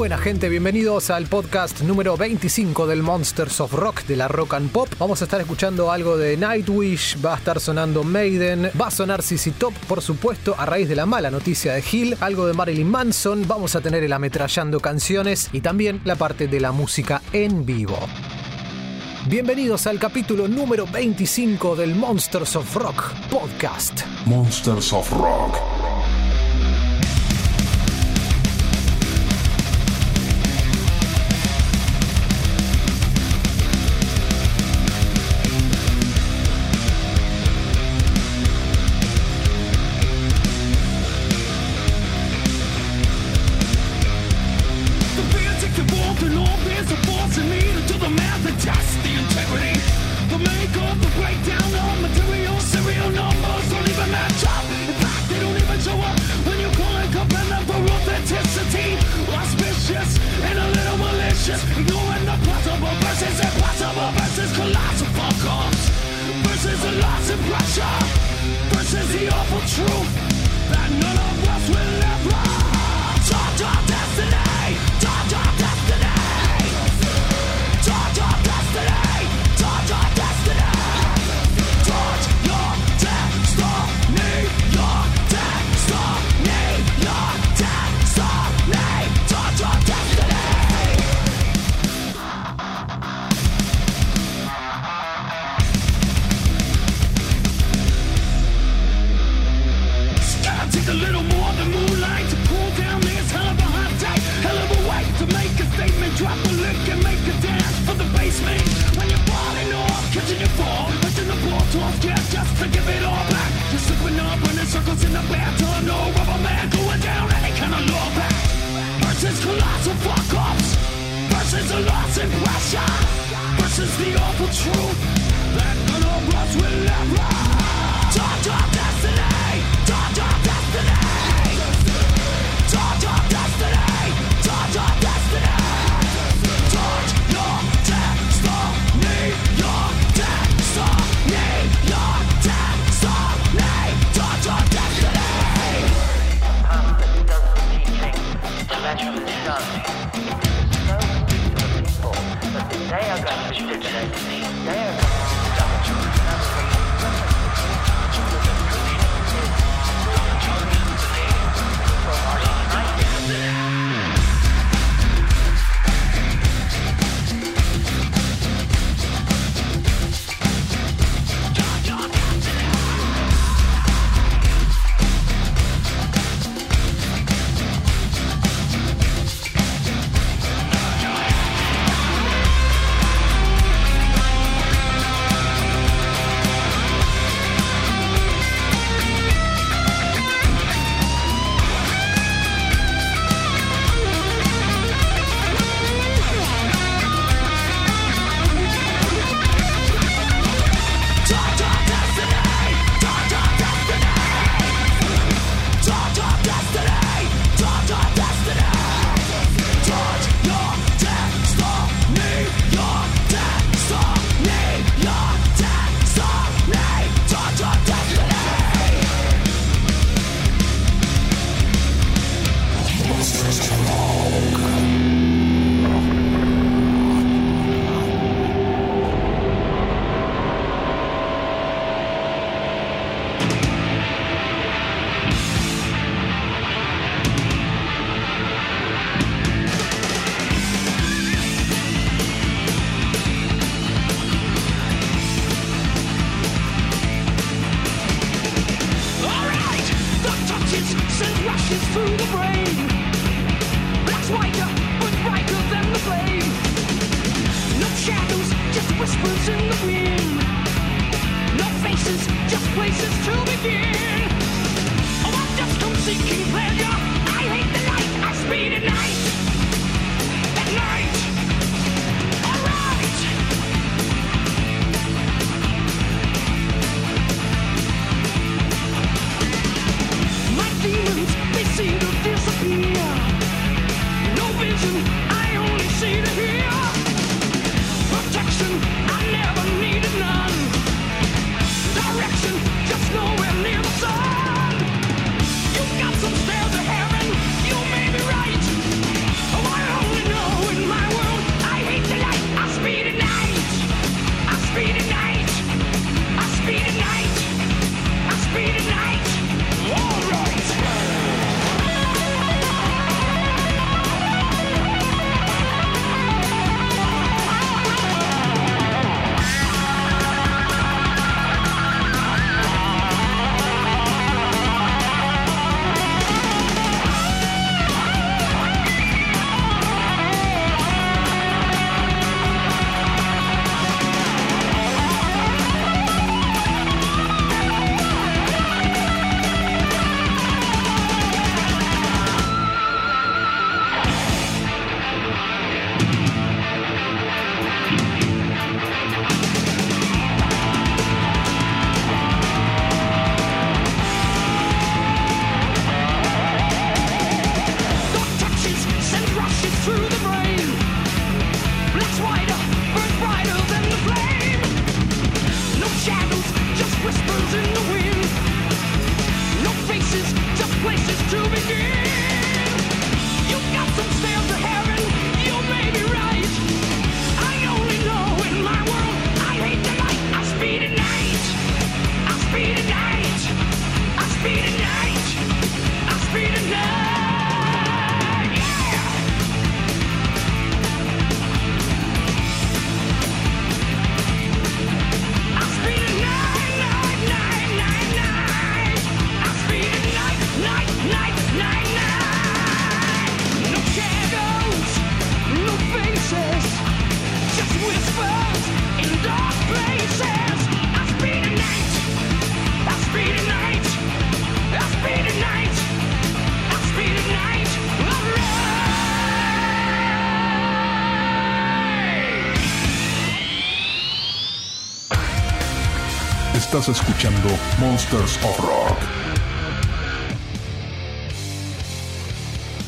buena gente, bienvenidos al podcast número 25 del Monsters of Rock de la Rock and Pop. Vamos a estar escuchando algo de Nightwish, va a estar sonando Maiden, va a sonar CC Top, por supuesto, a raíz de la mala noticia de Hill, algo de Marilyn Manson, vamos a tener el ametrallando canciones y también la parte de la música en vivo. Bienvenidos al capítulo número 25 del Monsters of Rock podcast. Monsters of Rock. Estás escuchando Monsters of Rock.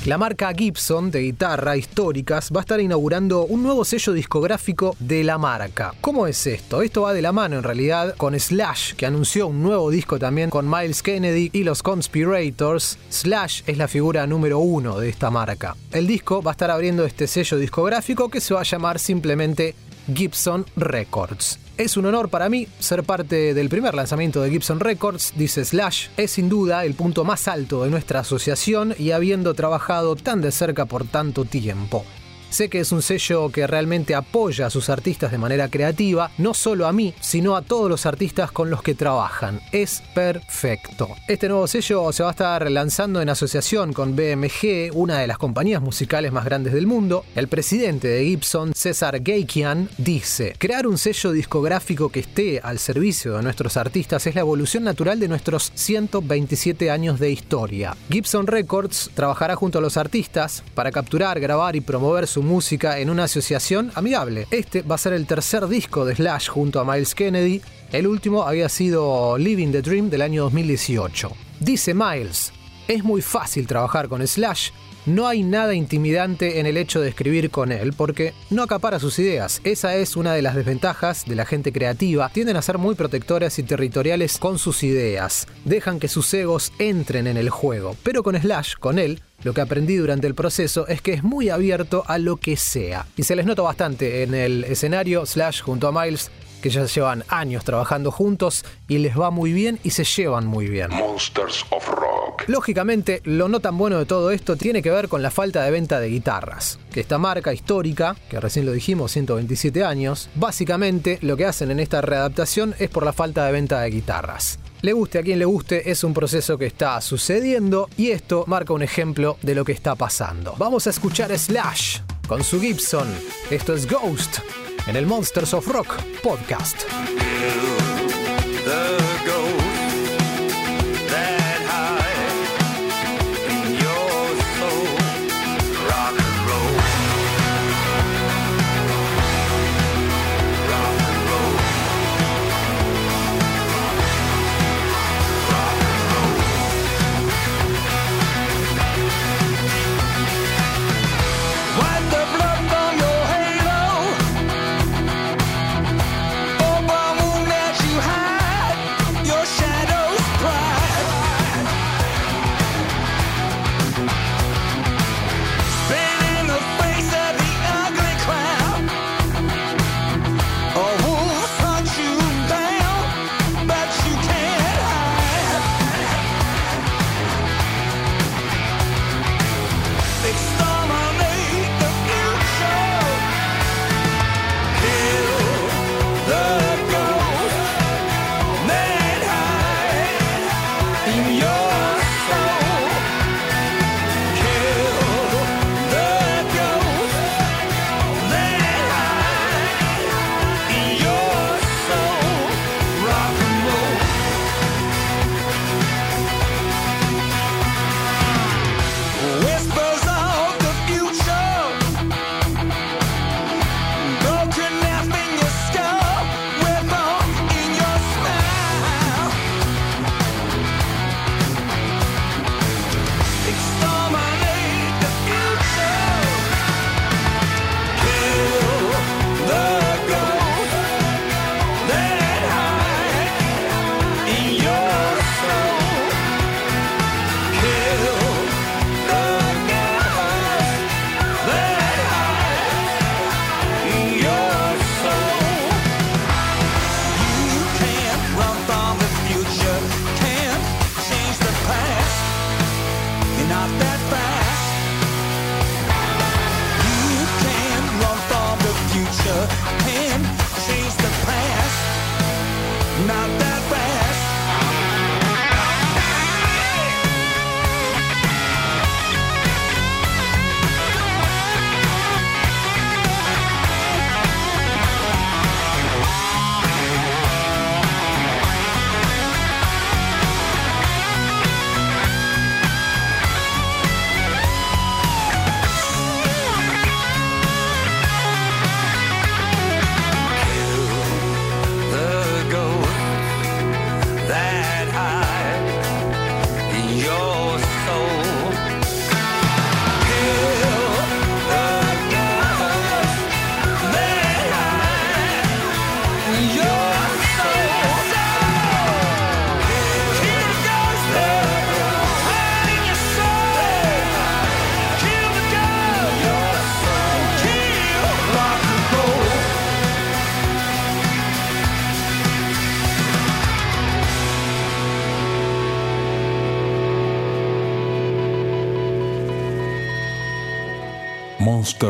La marca Gibson de guitarra históricas va a estar inaugurando un nuevo sello discográfico de la marca. ¿Cómo es esto? Esto va de la mano en realidad con Slash, que anunció un nuevo disco también con Miles Kennedy y los Conspirators. Slash es la figura número uno de esta marca. El disco va a estar abriendo este sello discográfico que se va a llamar simplemente Gibson Records. Es un honor para mí ser parte del primer lanzamiento de Gibson Records, dice Slash. Es sin duda el punto más alto de nuestra asociación y habiendo trabajado tan de cerca por tanto tiempo. Sé que es un sello que realmente apoya a sus artistas de manera creativa, no solo a mí, sino a todos los artistas con los que trabajan. Es perfecto. Este nuevo sello se va a estar lanzando en asociación con BMG, una de las compañías musicales más grandes del mundo. El presidente de Gibson, César Geikian, dice, crear un sello discográfico que esté al servicio de nuestros artistas es la evolución natural de nuestros 127 años de historia. Gibson Records trabajará junto a los artistas para capturar, grabar y promover su música en una asociación amigable. Este va a ser el tercer disco de Slash junto a Miles Kennedy. El último había sido Living the Dream del año 2018. Dice Miles, es muy fácil trabajar con Slash. No hay nada intimidante en el hecho de escribir con él porque no acapara sus ideas. Esa es una de las desventajas de la gente creativa. Tienden a ser muy protectoras y territoriales con sus ideas. Dejan que sus egos entren en el juego. Pero con Slash, con él, lo que aprendí durante el proceso es que es muy abierto a lo que sea. Y se les nota bastante en el escenario Slash junto a Miles que ya llevan años trabajando juntos y les va muy bien y se llevan muy bien. Monsters of Rock. Lógicamente, lo no tan bueno de todo esto tiene que ver con la falta de venta de guitarras. Que esta marca histórica, que recién lo dijimos, 127 años, básicamente lo que hacen en esta readaptación es por la falta de venta de guitarras. Le guste a quien le guste, es un proceso que está sucediendo y esto marca un ejemplo de lo que está pasando. Vamos a escuchar Slash con su Gibson. Esto es Ghost en el Monsters of Rock podcast.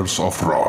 Monsters of Rock.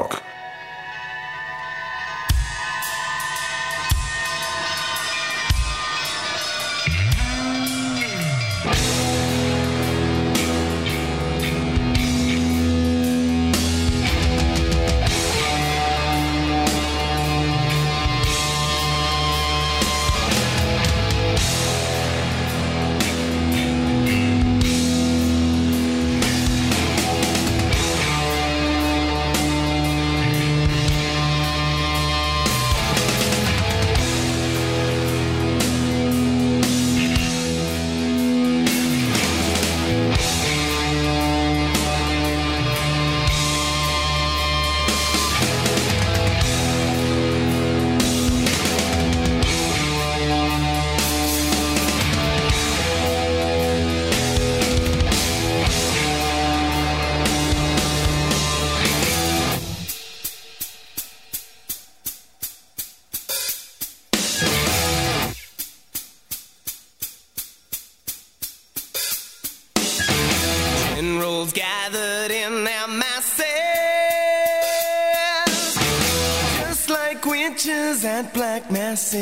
Witches at black masses.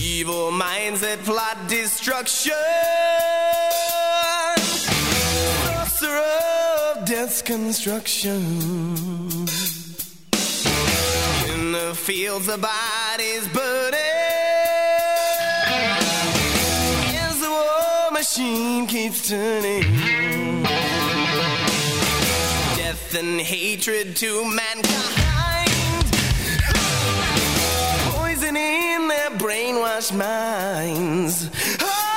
Evil minds that plot destruction, sorcerer of death's construction. In the fields, the bodies burning. As the war machine keeps turning. Death and hatred to mankind. Brainwashed minds. Oh,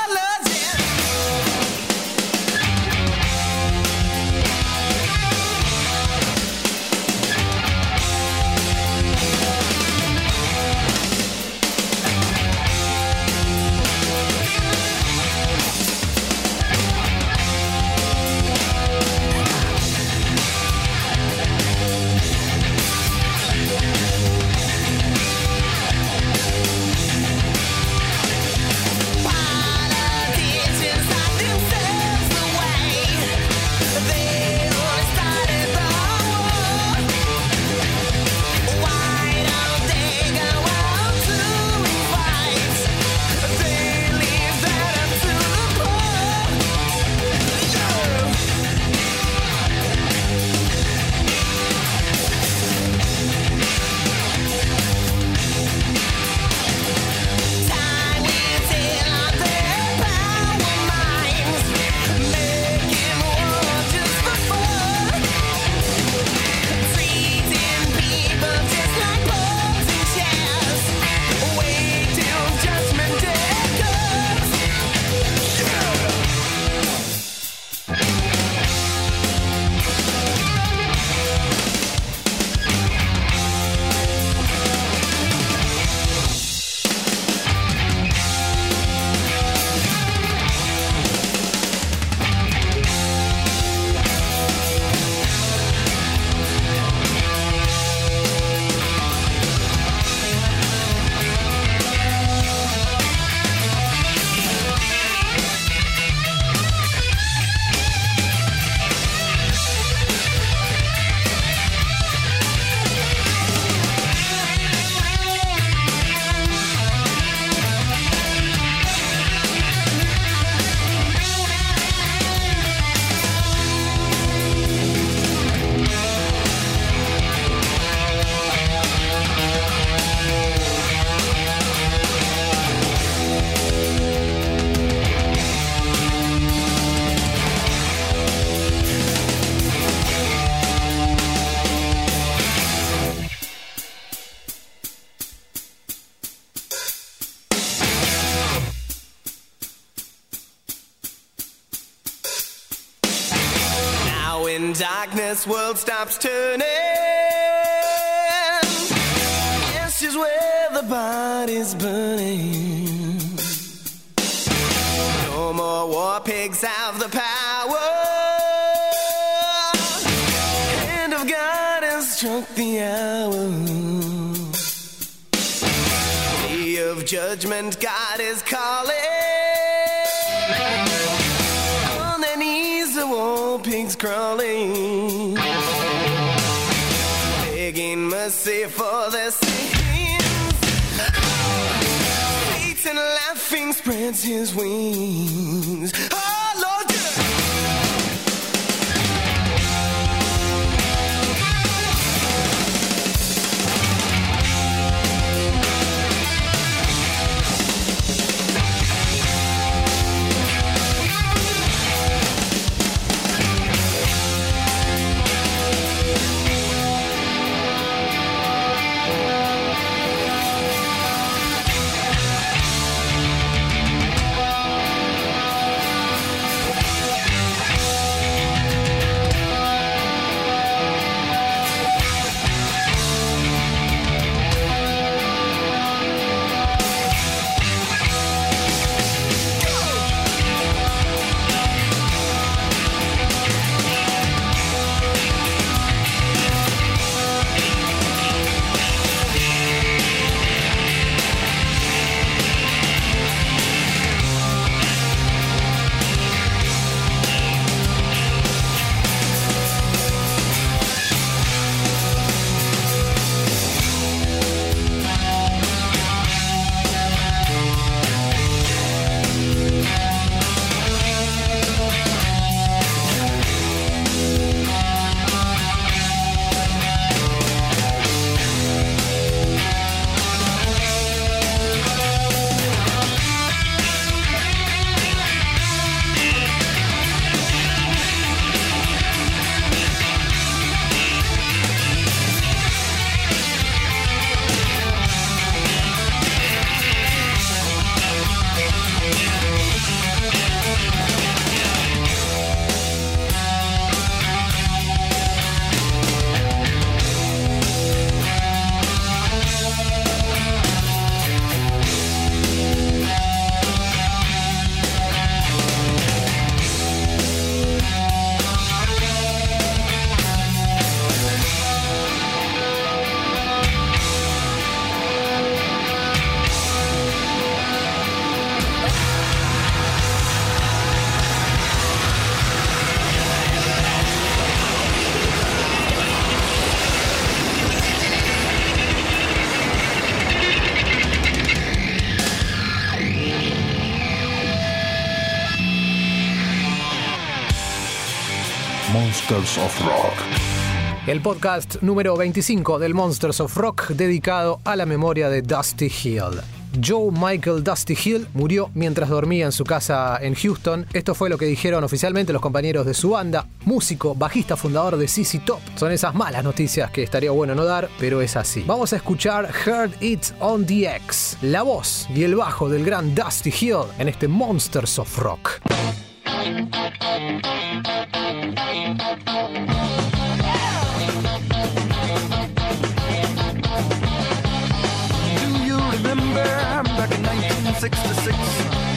world stops turning. This is where the body's burning. No more war pigs have the power. Hand of God has struck the hour. Day of judgment, God is calling. On their knees, the war pigs crawling. Mercy for their sins. Oh, Satan laughing spreads his wings. Oh, Of Rock. El podcast número 25 del Monsters of Rock dedicado a la memoria de Dusty Hill. Joe Michael Dusty Hill murió mientras dormía en su casa en Houston. Esto fue lo que dijeron oficialmente los compañeros de su banda. Músico, bajista, fundador de CC Top. Son esas malas noticias que estaría bueno no dar, pero es así. Vamos a escuchar Heard It on the X, la voz y el bajo del gran Dusty Hill en este Monsters of Rock. six to six.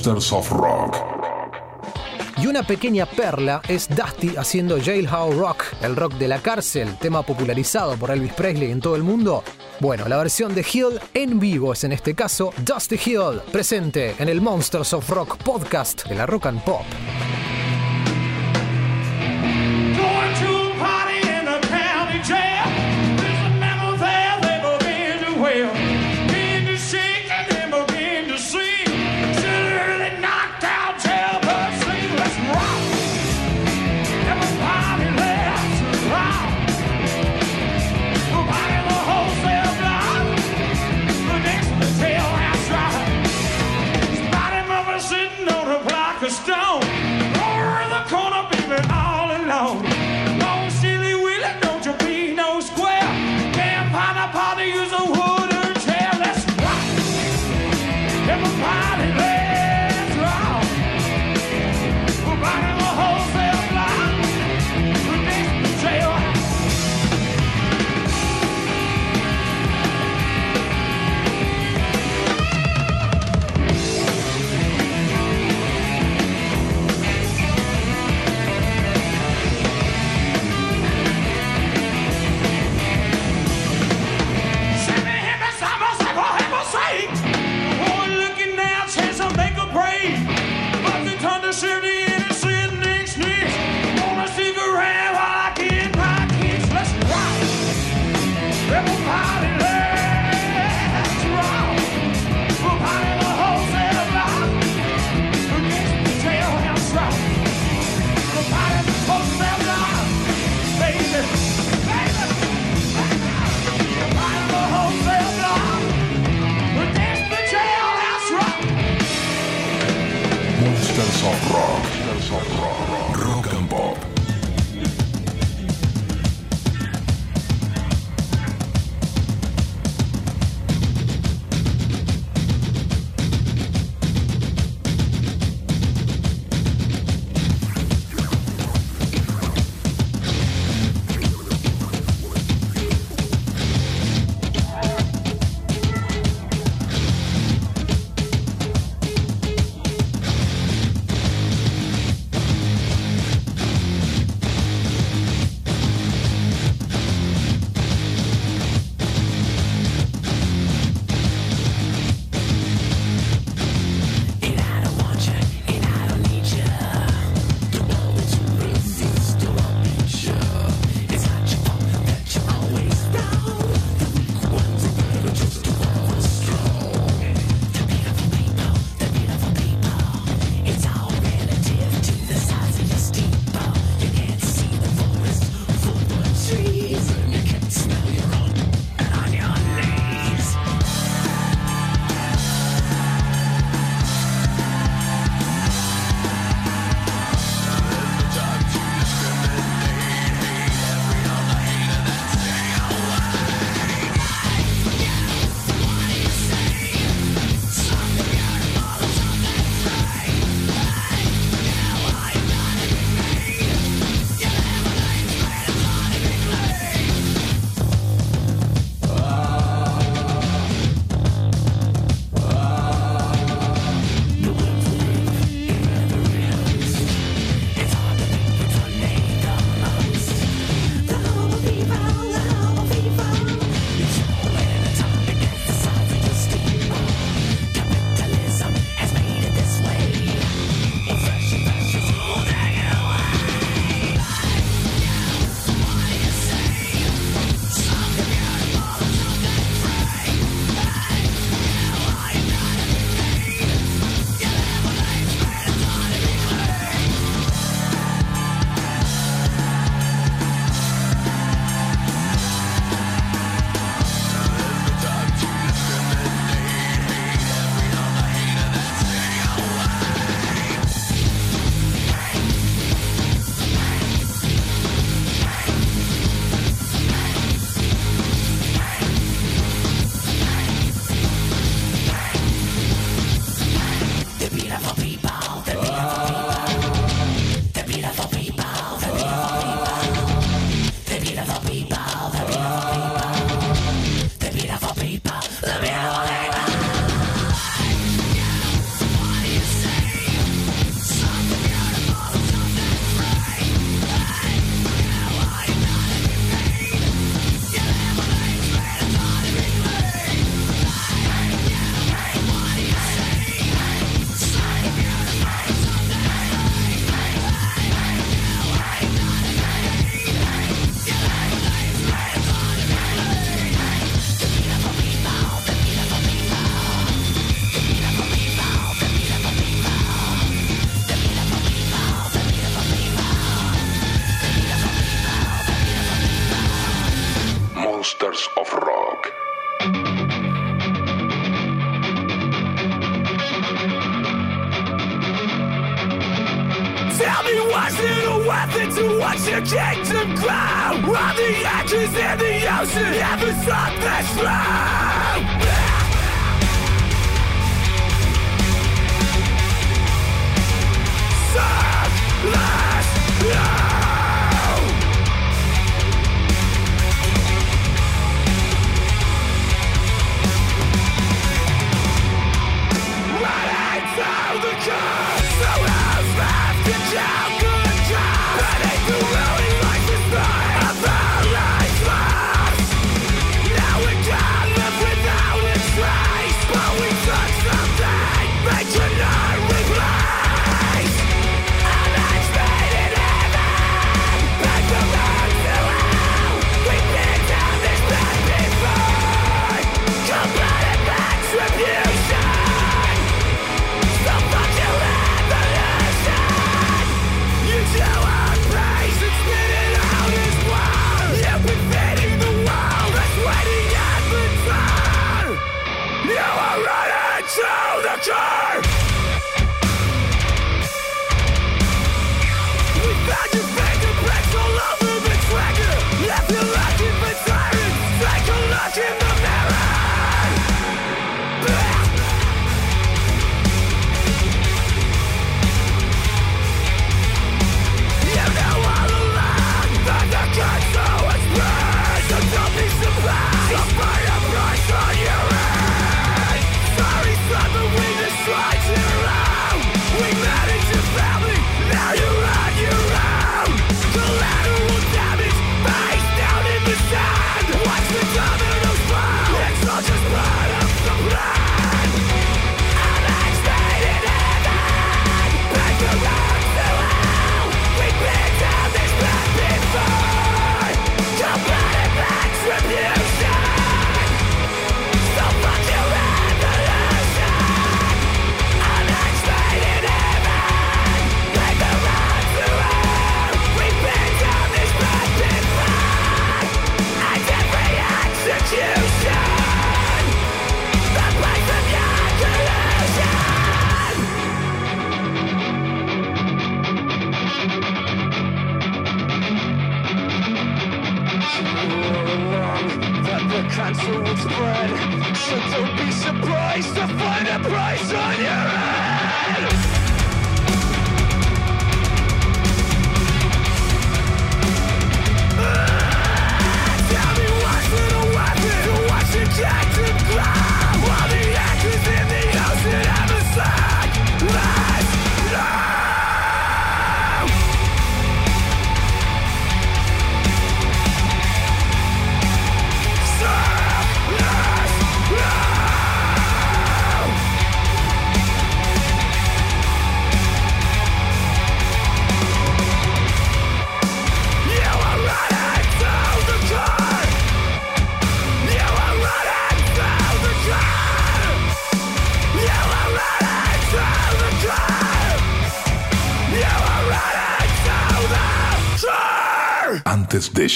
Masters of Rock. Y una pequeña perla es Dusty haciendo Jailhouse Rock, el rock de la cárcel, tema popularizado por Elvis Presley en todo el mundo. Bueno, la versión de Hill en vivo es en este caso Dusty Hill, presente en el Monsters of Rock podcast de la Rock and Pop.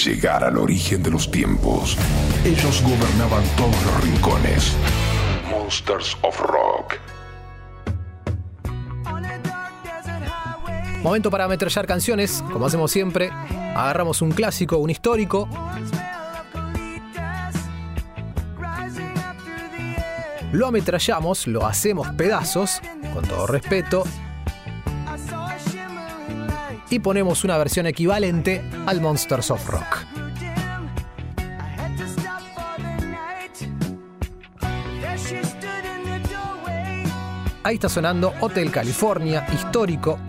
llegar al origen de los tiempos. Ellos gobernaban todos los rincones. Monsters of Rock. Momento para ametrallar canciones, como hacemos siempre. Agarramos un clásico, un histórico. Lo ametrallamos, lo hacemos pedazos, con todo respeto, y ponemos una versión equivalente al Monsters of Rock. Ahí está sonando Hotel California, histórico,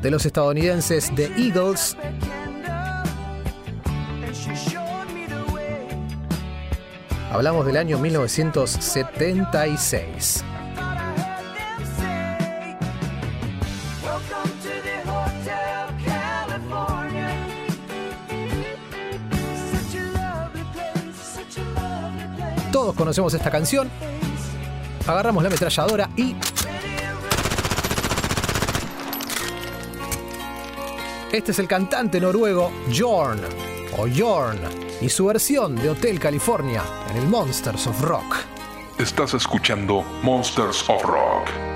de los estadounidenses The Eagles Hablamos del año 1976. Todos conocemos esta canción. Agarramos la ametralladora y Este es el cantante noruego Jorn o Jorn, y su versión de Hotel California en el Monsters of Rock. Estás escuchando Monsters of Rock.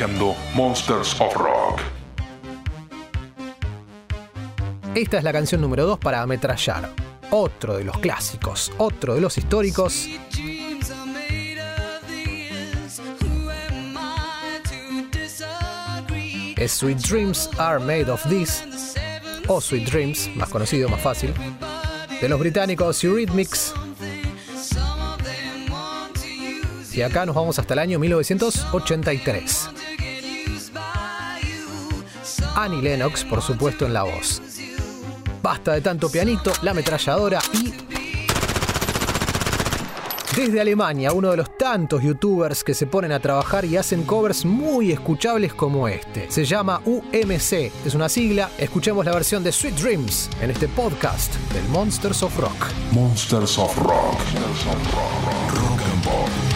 Escuchando Monsters of Rock. Esta es la canción número 2 para ametrallar. Otro de los clásicos, otro de los históricos. Es Sweet Dreams Are Made of This, o Sweet Dreams, más conocido, más fácil, de los británicos Eurythmics. Y acá nos vamos hasta el año 1983. Annie Lennox, por supuesto, en la voz. Basta de tanto pianito, la ametralladora y... Desde Alemania, uno de los tantos youtubers que se ponen a trabajar y hacen covers muy escuchables como este. Se llama UMC, es una sigla. Escuchemos la versión de Sweet Dreams en este podcast del Monsters of Rock. Monsters of Rock. Rock and Pop.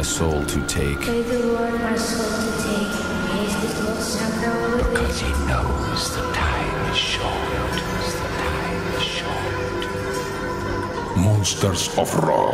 My soul to take. pray the Lord my soul to take. Praise his Lord sacrifice. Because he knows the time is short. The time is short. Monsters of Rock.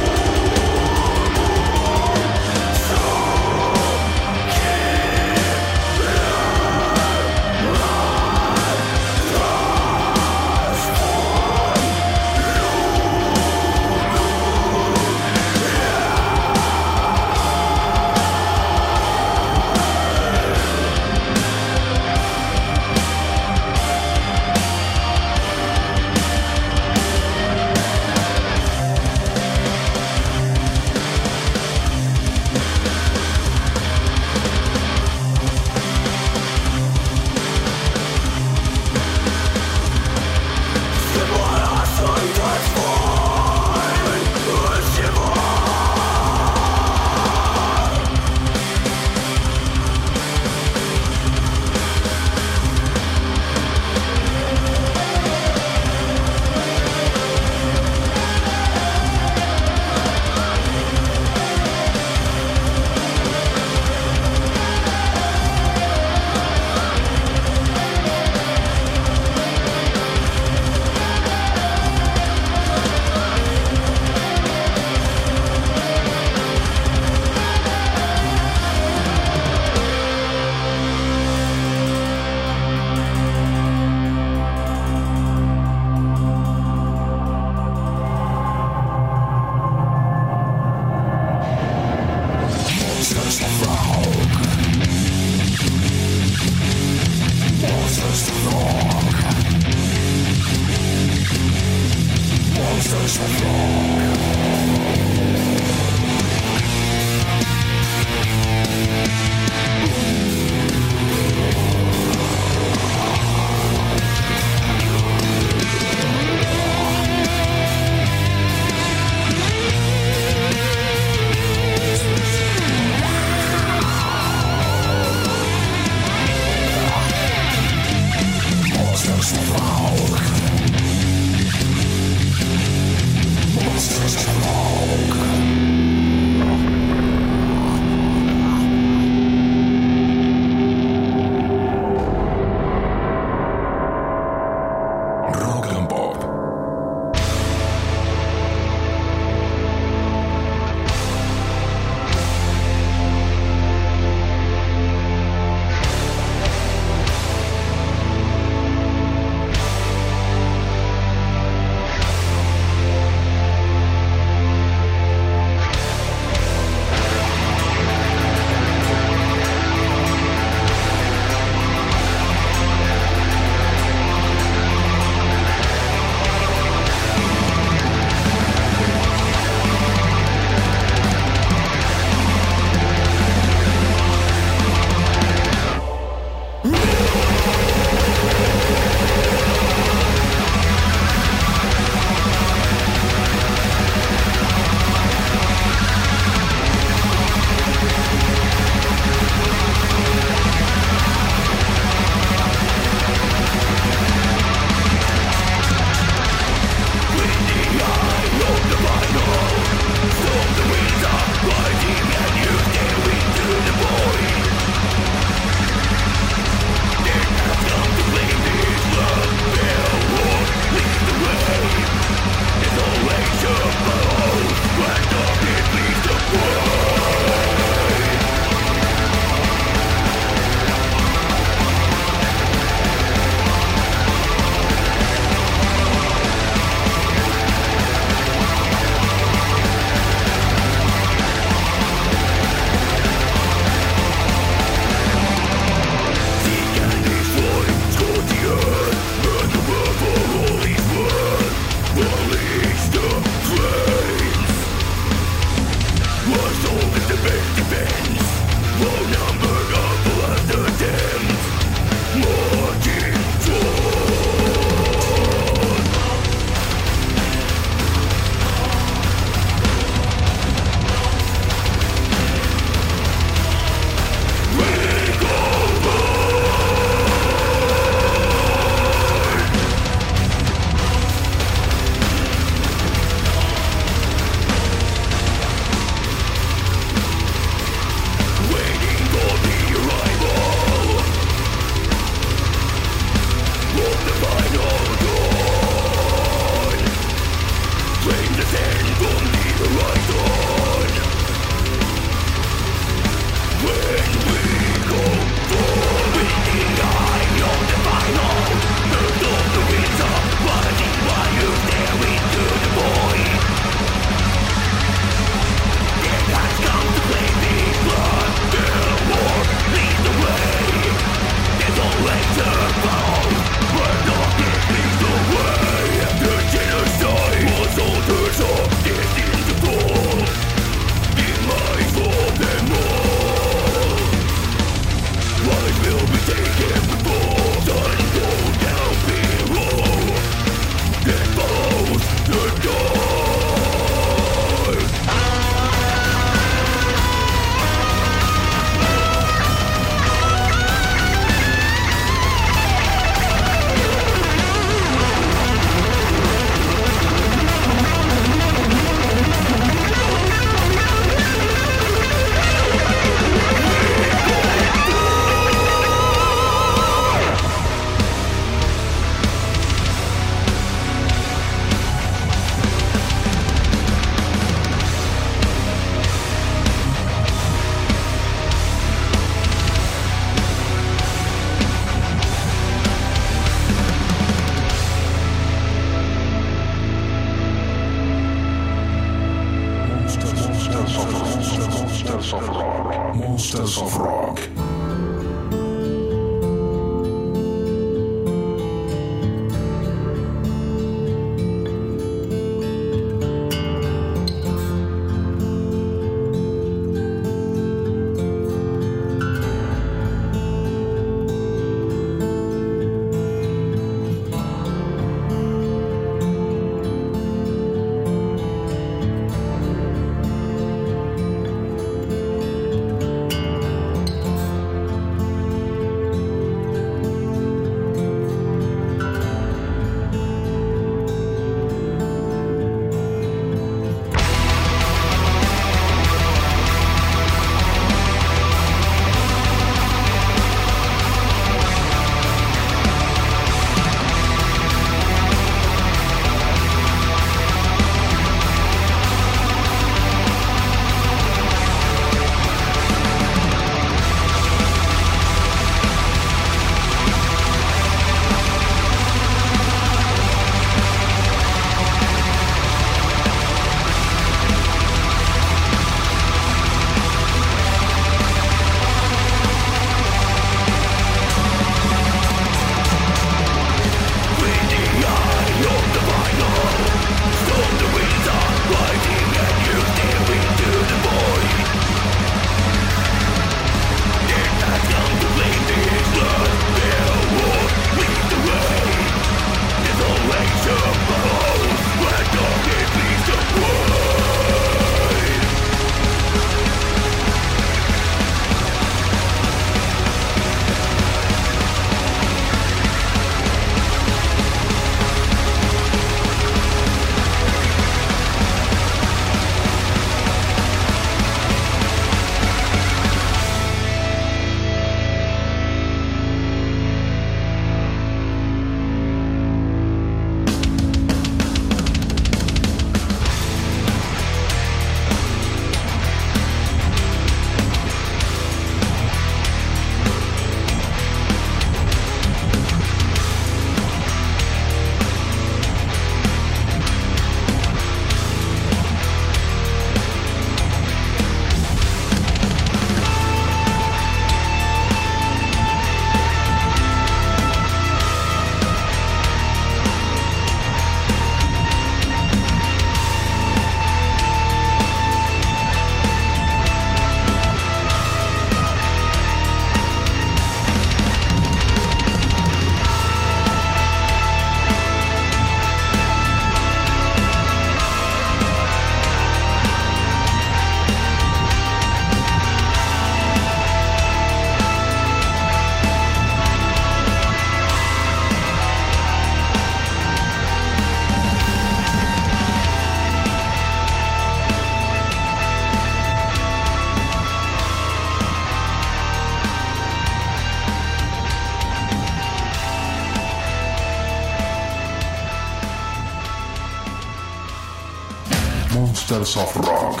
Of Rock.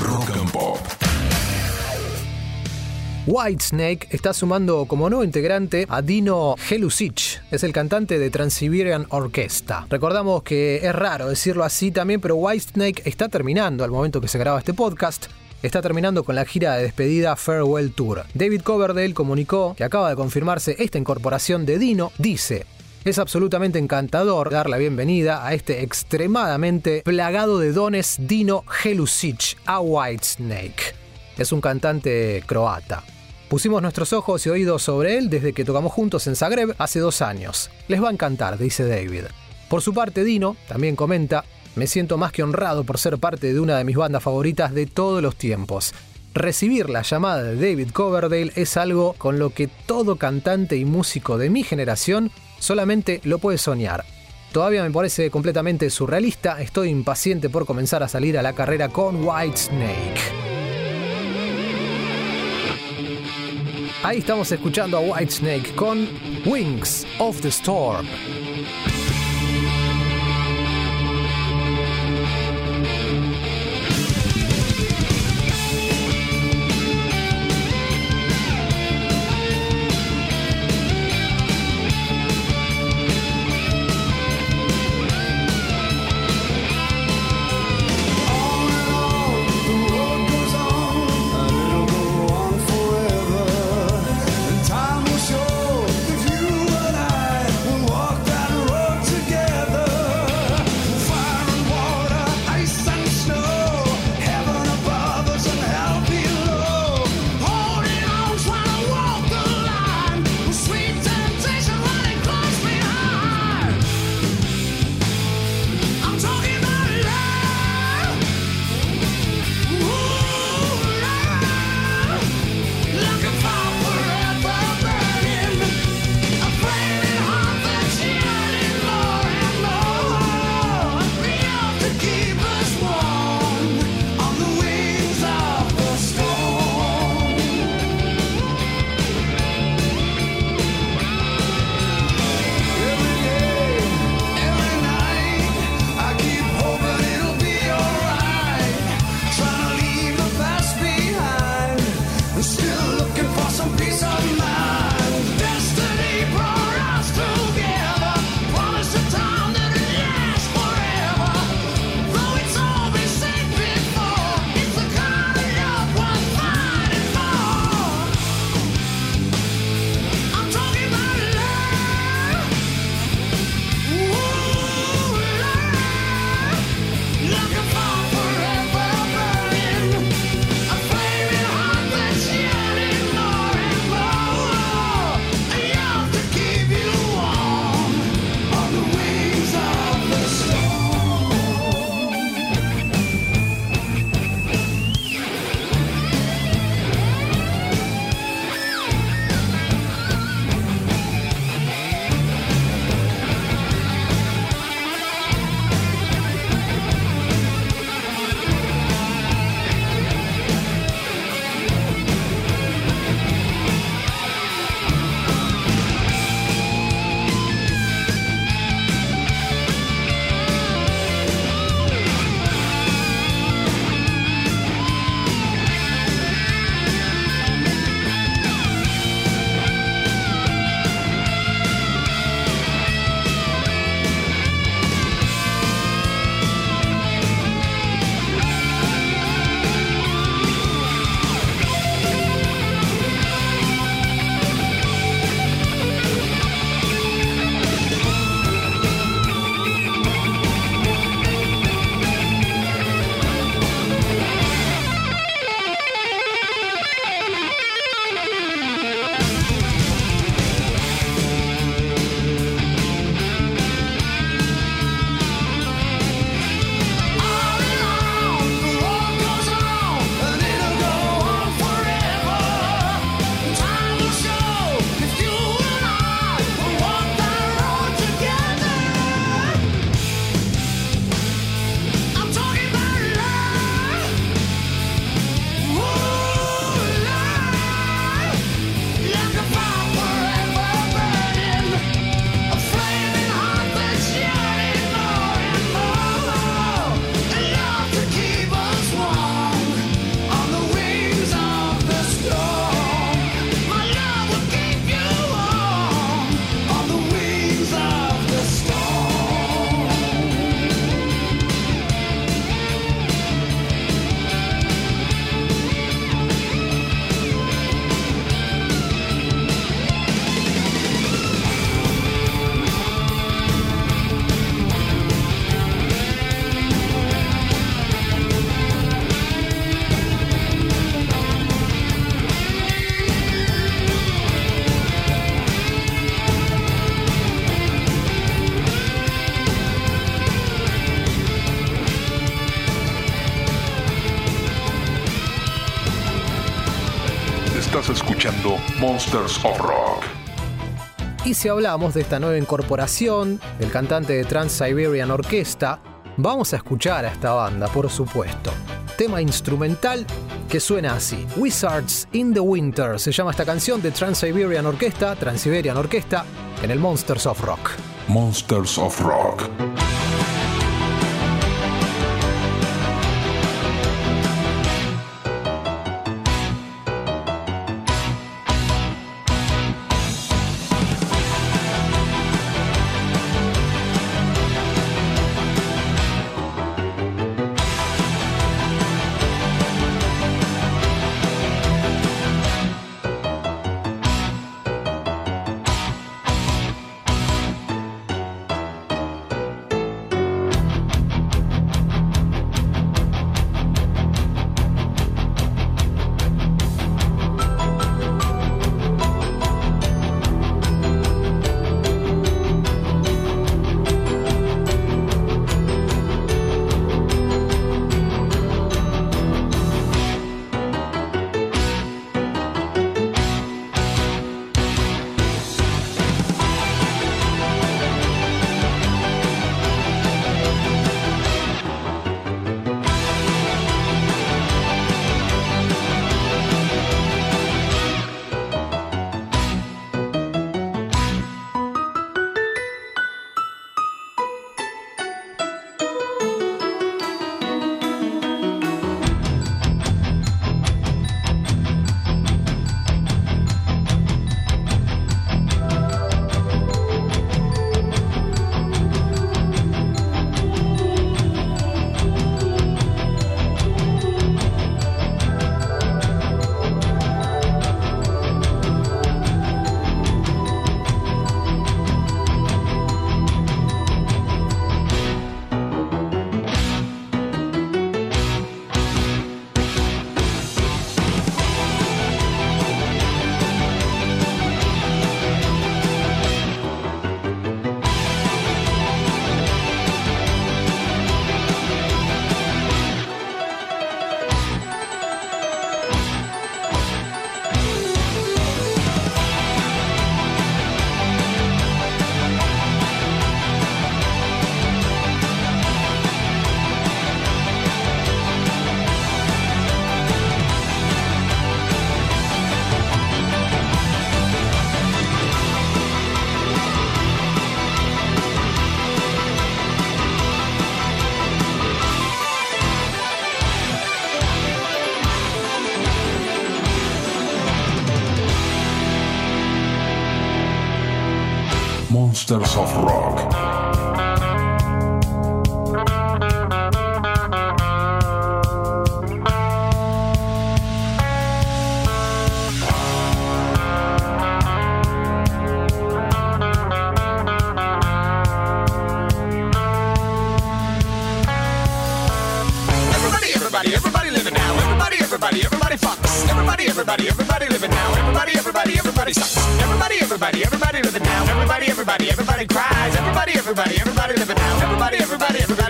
Rock and Pop. Whitesnake está sumando como nuevo integrante a Dino Helusic, es el cantante de Transiberian Orchestra. Recordamos que es raro decirlo así también, pero Whitesnake está terminando al momento que se graba este podcast. Está terminando con la gira de despedida Farewell Tour. David Coverdale comunicó que acaba de confirmarse esta incorporación de Dino. Dice, es absolutamente encantador dar la bienvenida a este extremadamente plagado de dones Dino Helusic a Whitesnake. Es un cantante croata. Pusimos nuestros ojos y oídos sobre él desde que tocamos juntos en Zagreb hace dos años. Les va a encantar, dice David. Por su parte, Dino también comenta, me siento más que honrado por ser parte de una de mis bandas favoritas de todos los tiempos. Recibir la llamada de David Coverdale es algo con lo que todo cantante y músico de mi generación solamente lo puede soñar. Todavía me parece completamente surrealista, estoy impaciente por comenzar a salir a la carrera con Whitesnake. Ahí estamos escuchando a Whitesnake con Wings of the Storm. Monsters of Rock. Y si hablamos de esta nueva incorporación, el cantante de Trans-Siberian Orchestra, vamos a escuchar a esta banda, por supuesto. Tema instrumental que suena así. Wizards in the Winter se llama esta canción de Trans-Siberian Orchestra, Trans-Siberian Orchestra, en el Monsters of Rock. Monsters of Rock. Monsters of Rock.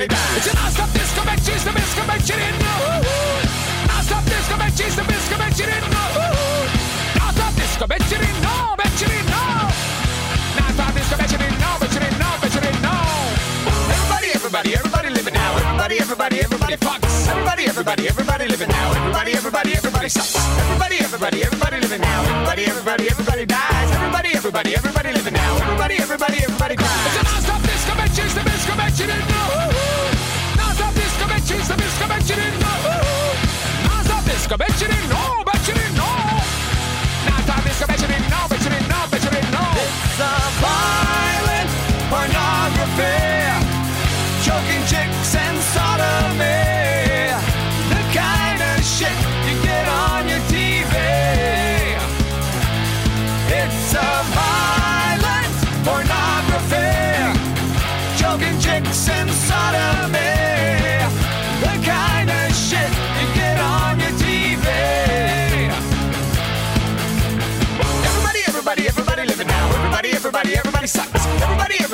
everybody dance. And I'll stop this convention, the misconvention in the hood. I'll stop this convention, the misconvention in the hood. I'll stop this convention in no, convention in no. Now stop this convention in no, convention in no, convention in no. Everybody, everybody, everybody living now. Everybody, everybody, everybody fucks. Everybody, everybody, everybody living now. Everybody, everybody, everybody sucks. Everybody Non-stop disco match, you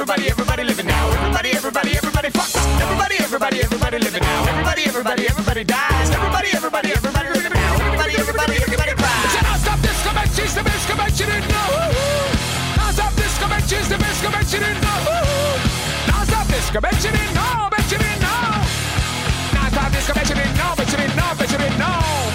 Everybody, everybody, living now. Everybody, everybody, everybody fucks. Everybody, everybody, everybody living now. Everybody, everybody, everybody dies. Everybody, everybody, everybody living now. Everybody, everybody, everybody cries. A non-stop disco match, convention's the best convention in the Non-stop this convention's the best convention in the Non-stop this convention in no, convention in no. Non-stop this convention in no, convention in no, convention in no.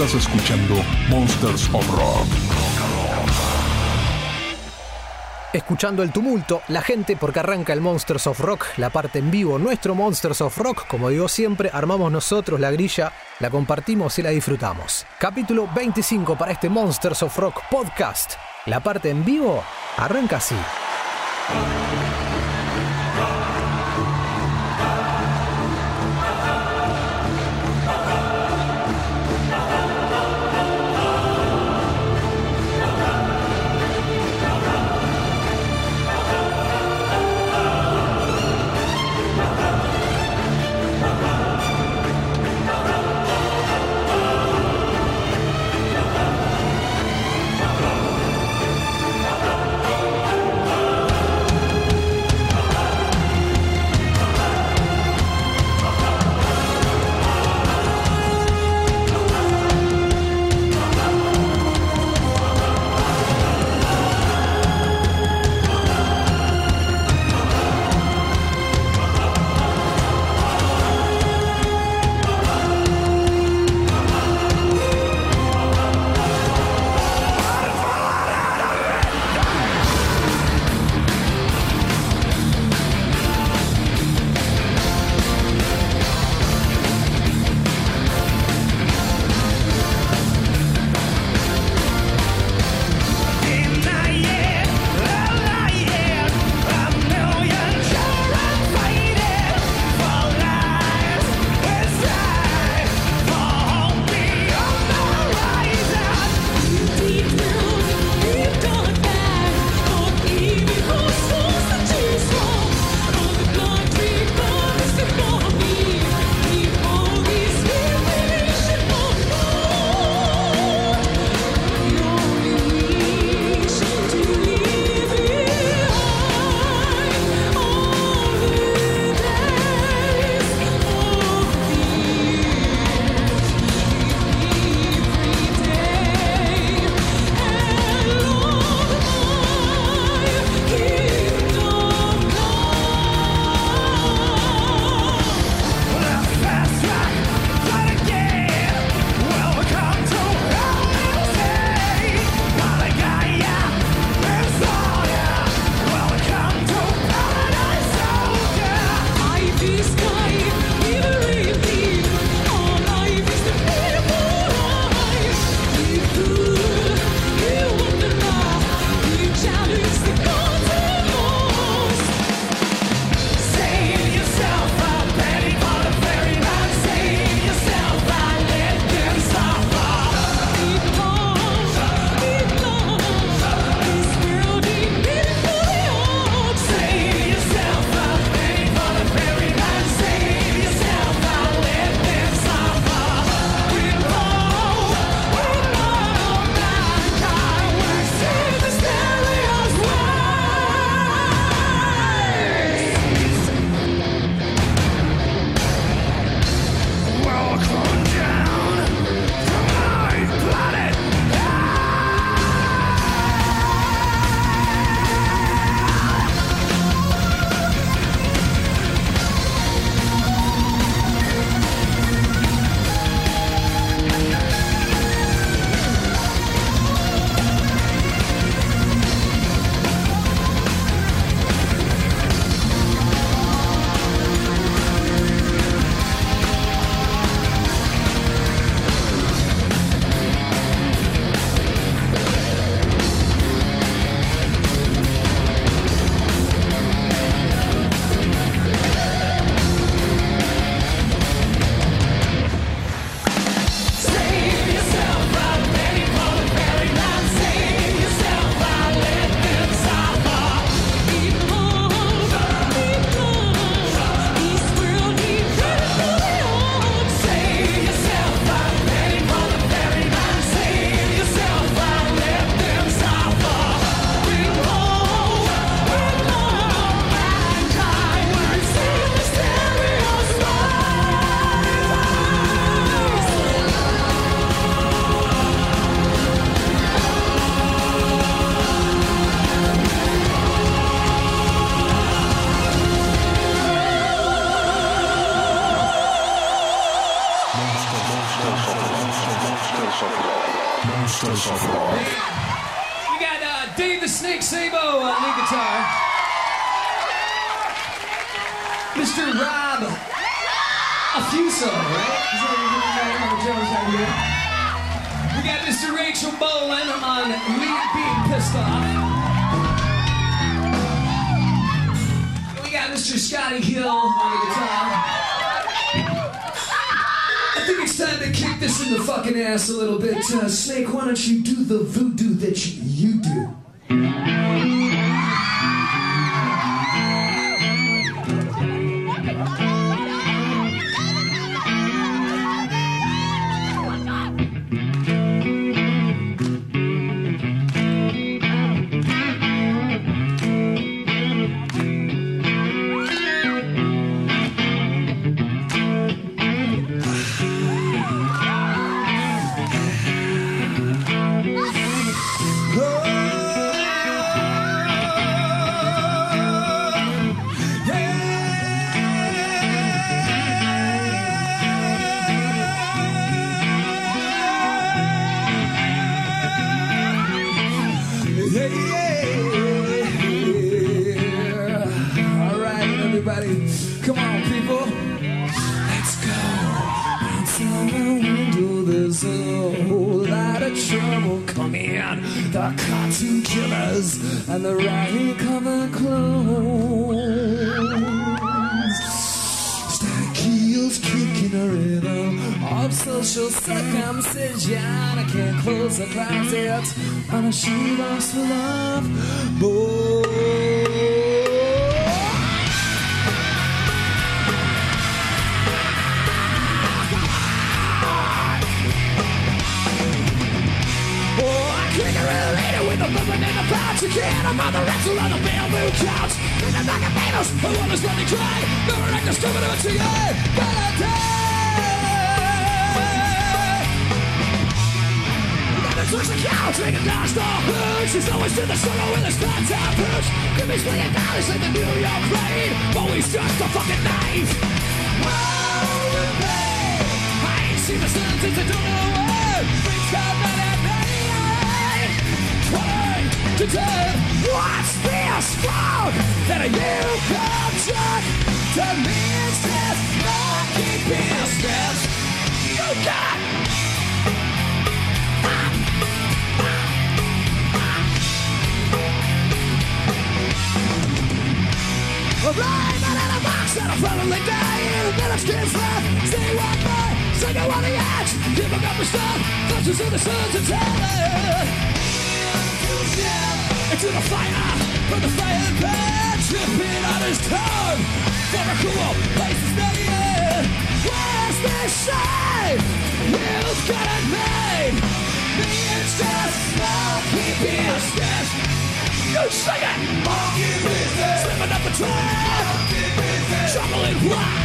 Estás escuchando Monsters of Rock. Escuchando el tumulto, la gente porque arranca el Monsters of Rock, la parte en vivo, nuestro Monsters of Rock, como digo siempre, armamos nosotros la grilla, la compartimos y la disfrutamos. Capítulo 25 para este Monsters of Rock podcast. La parte en vivo arranca así. ass a little bit. Uh, Snake, why don't you do the voodoo that you sing it. Slipping up a tree. Shoveling rock.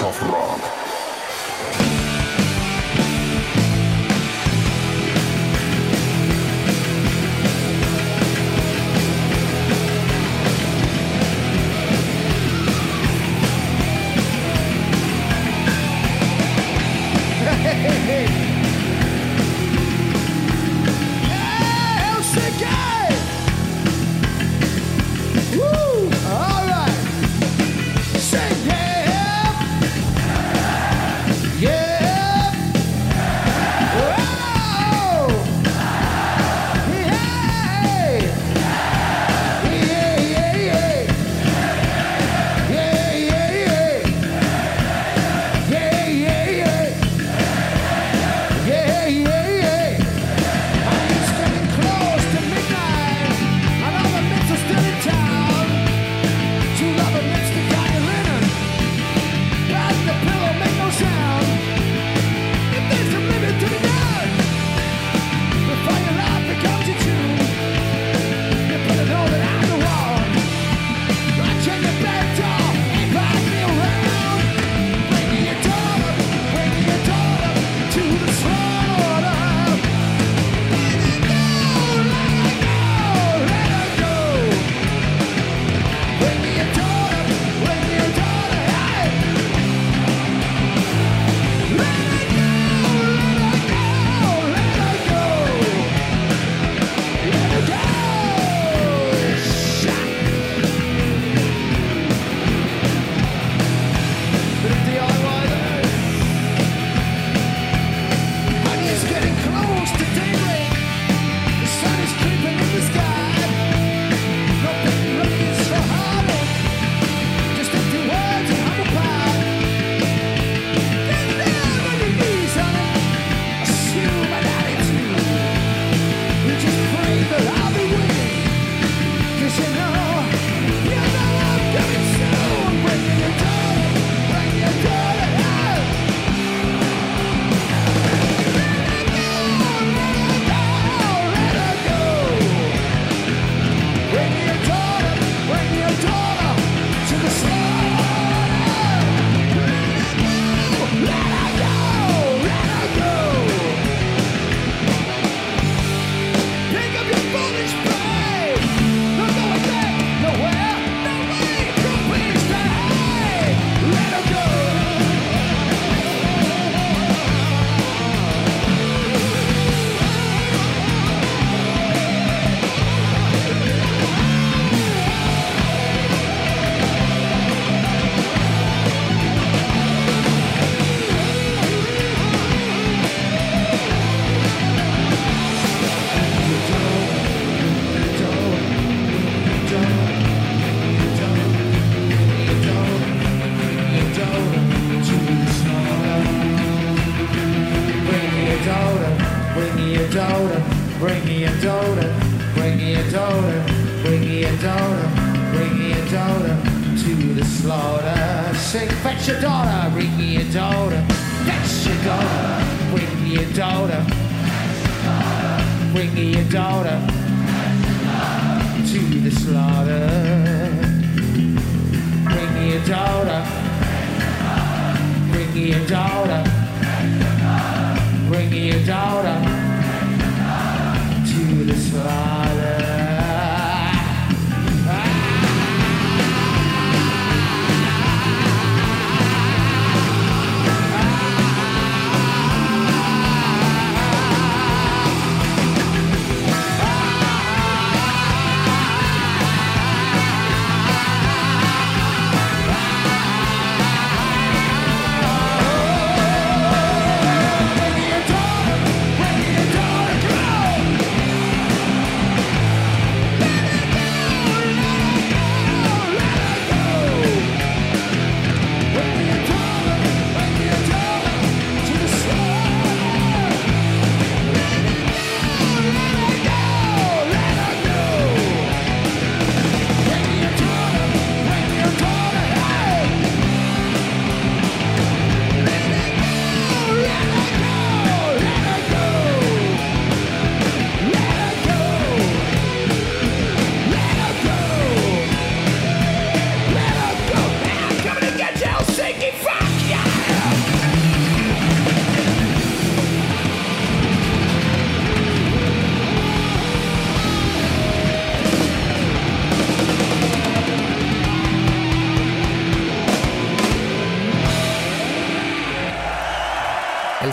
Of Rock.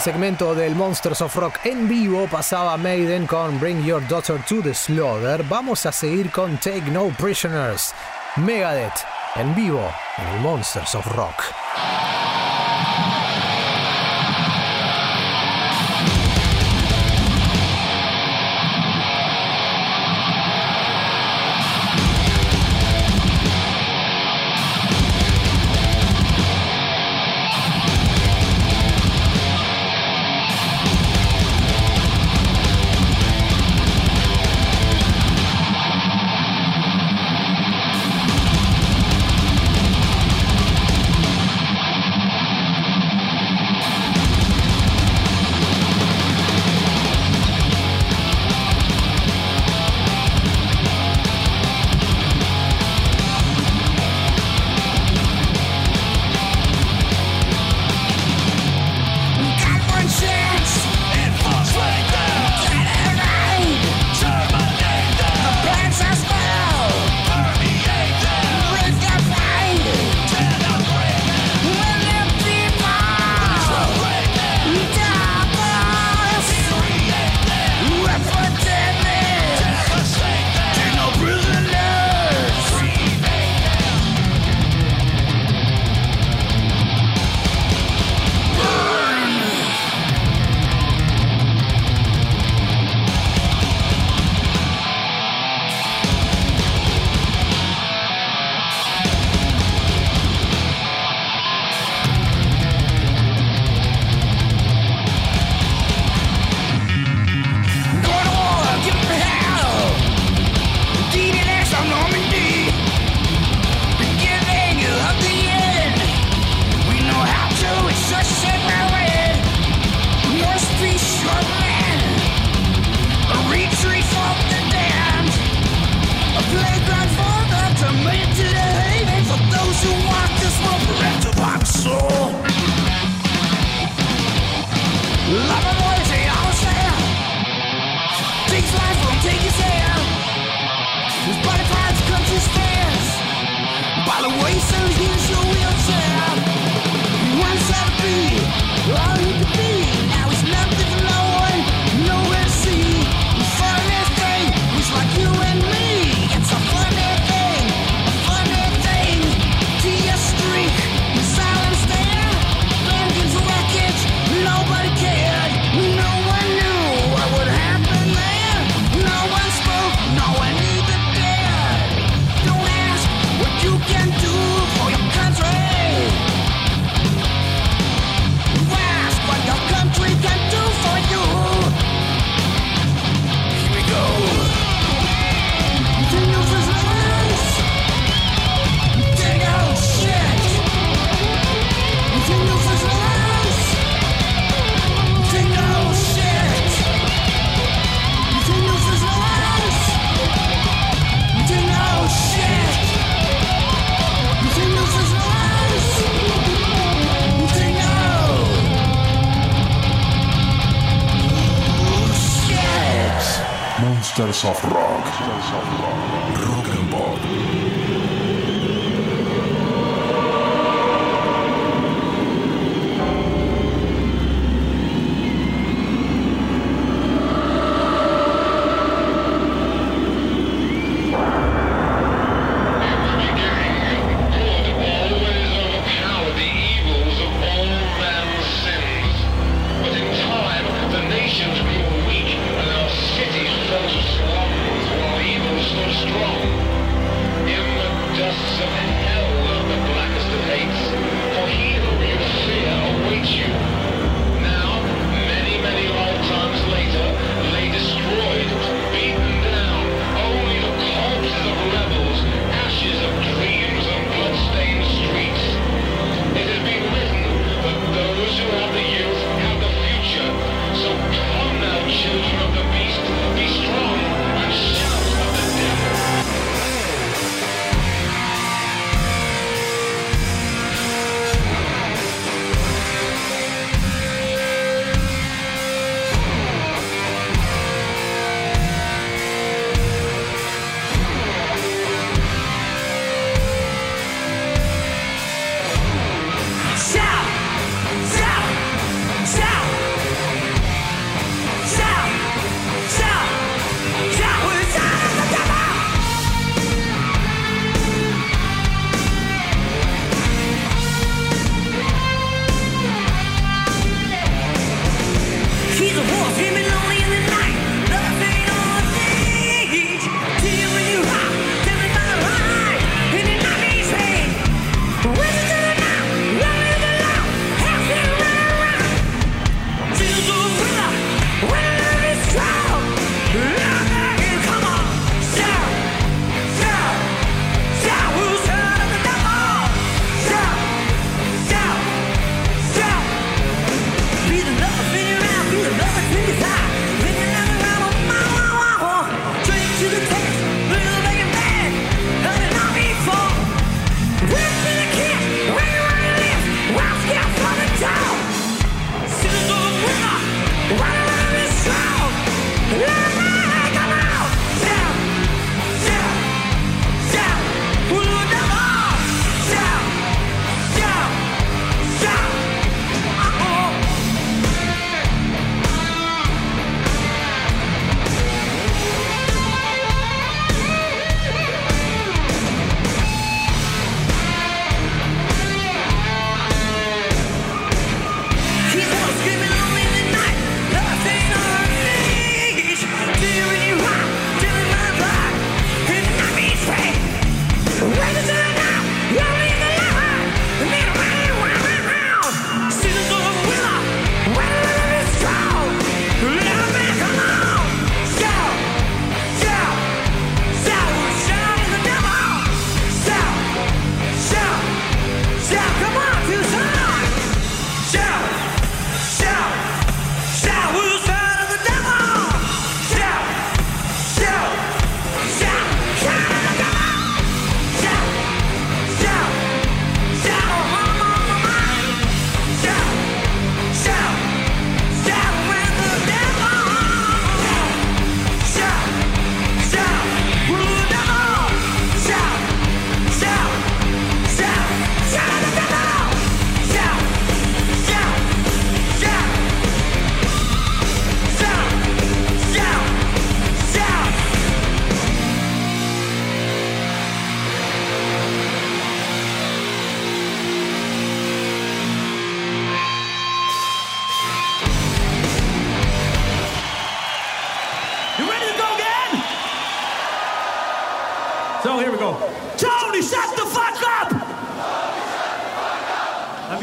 segmento del Monsters of Rock en vivo pasaba Maiden con Bring Your Daughter to the Slaughter. Vamos a seguir con Take No Prisoners, Megadeth en vivo en el Monsters of Rock.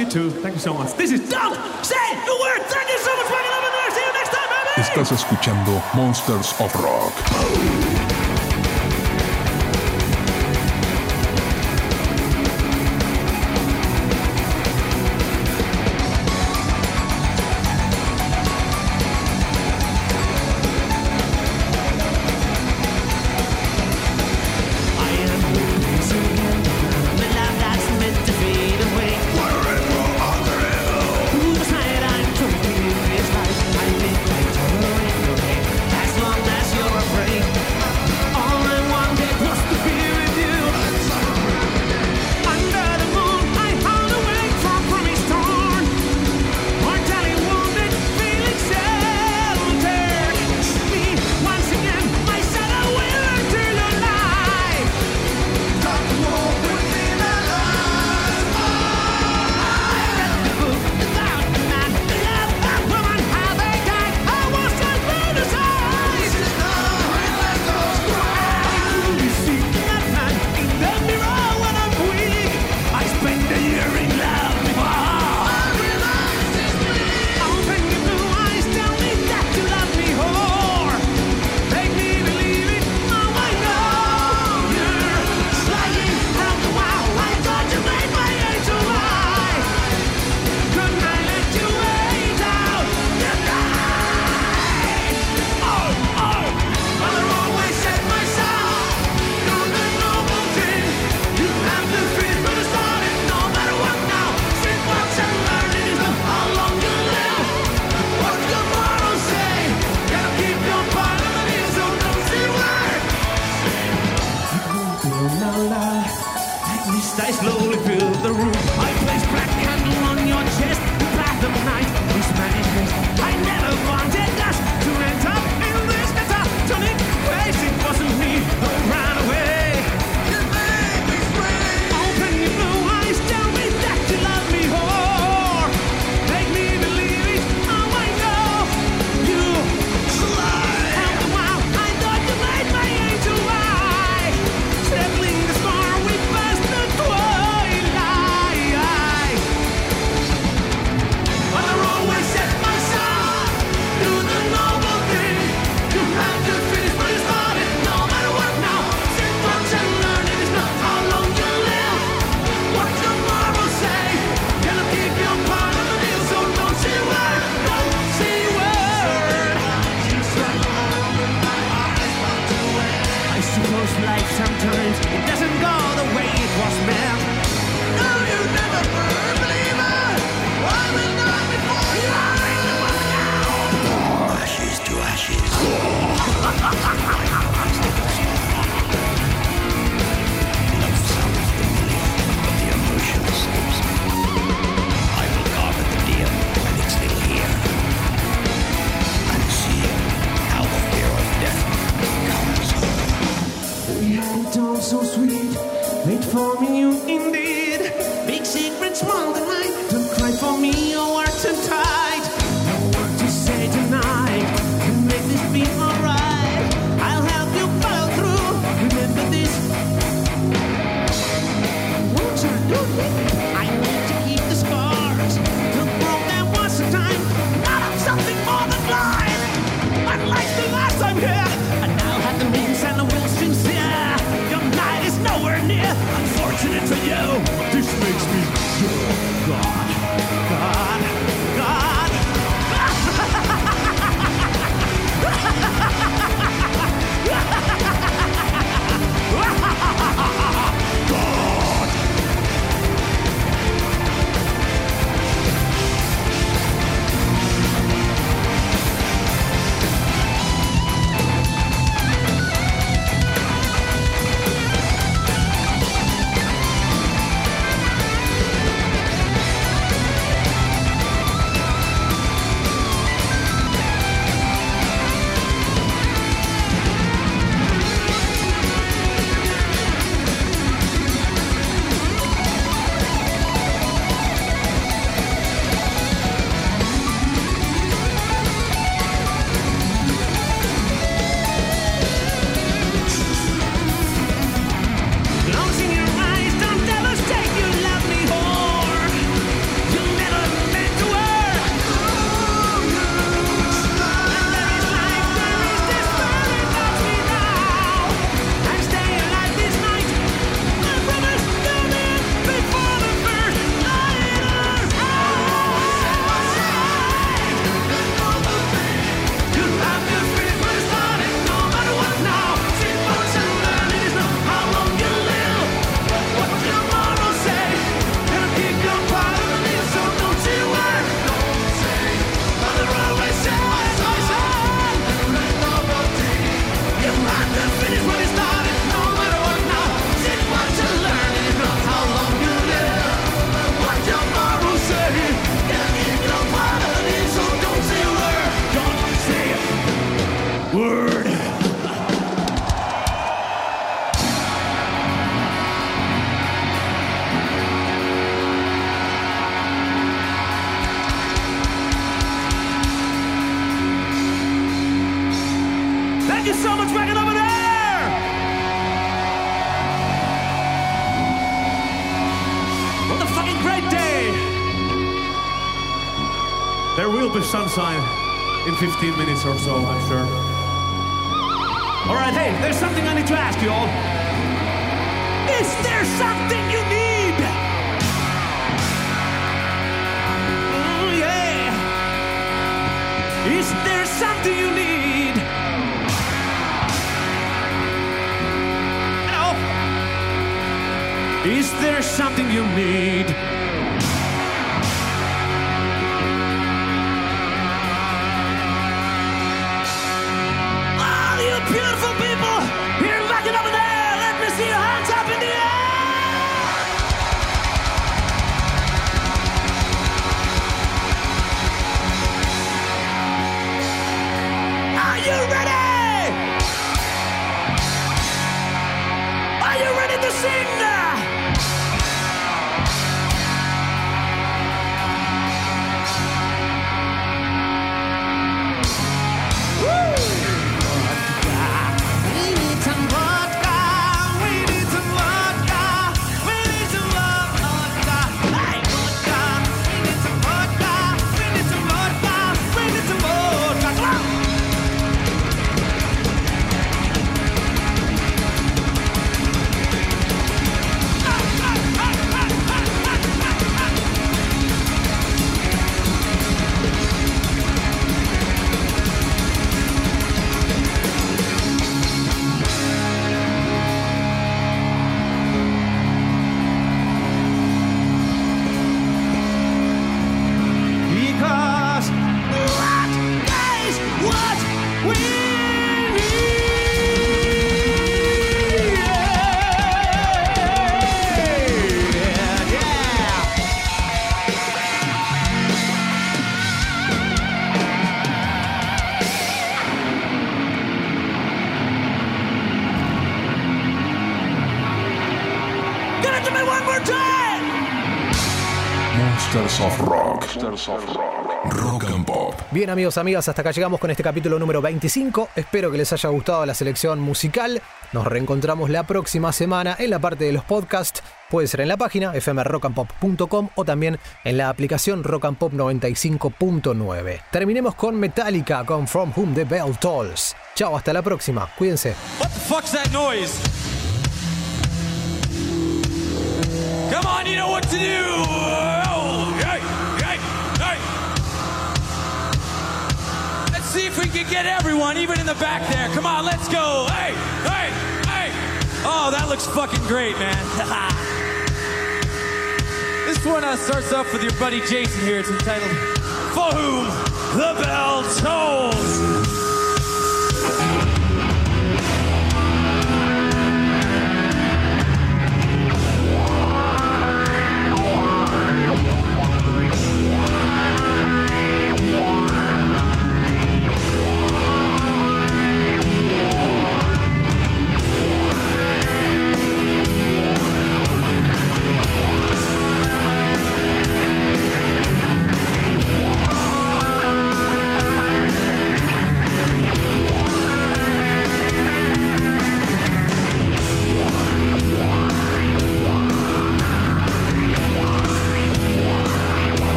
you too. Thank you so much. This is Don't Say the Word. Thank you so much. Fucking love and See you next time. Baby. Estás escuchando Monsters of Rock. Sunshine in 15 minutes or so, I'm sure. Alright, hey, there's something I need to ask you all. Is there something you need? Mm, yeah. Is there something you need? Hello? Is there something you need? Amigos, amigas, hasta acá llegamos con este capítulo número 25. Espero que les haya gustado la selección musical. Nos reencontramos la próxima semana en la parte de los podcasts. Puede ser en la página fmrockandpop.com o también en la aplicación Rock and Pop 95.9. Terminemos con Metallica con From Whom the Bell Tolls. Chao, hasta la próxima. Cuídense. We can get everyone, even in the back there. Come on, let's go. Hey, hey, hey. Oh, that looks fucking great, man. this one uh, starts off with your buddy Jason here. It's entitled For Whom the Bell Tolls.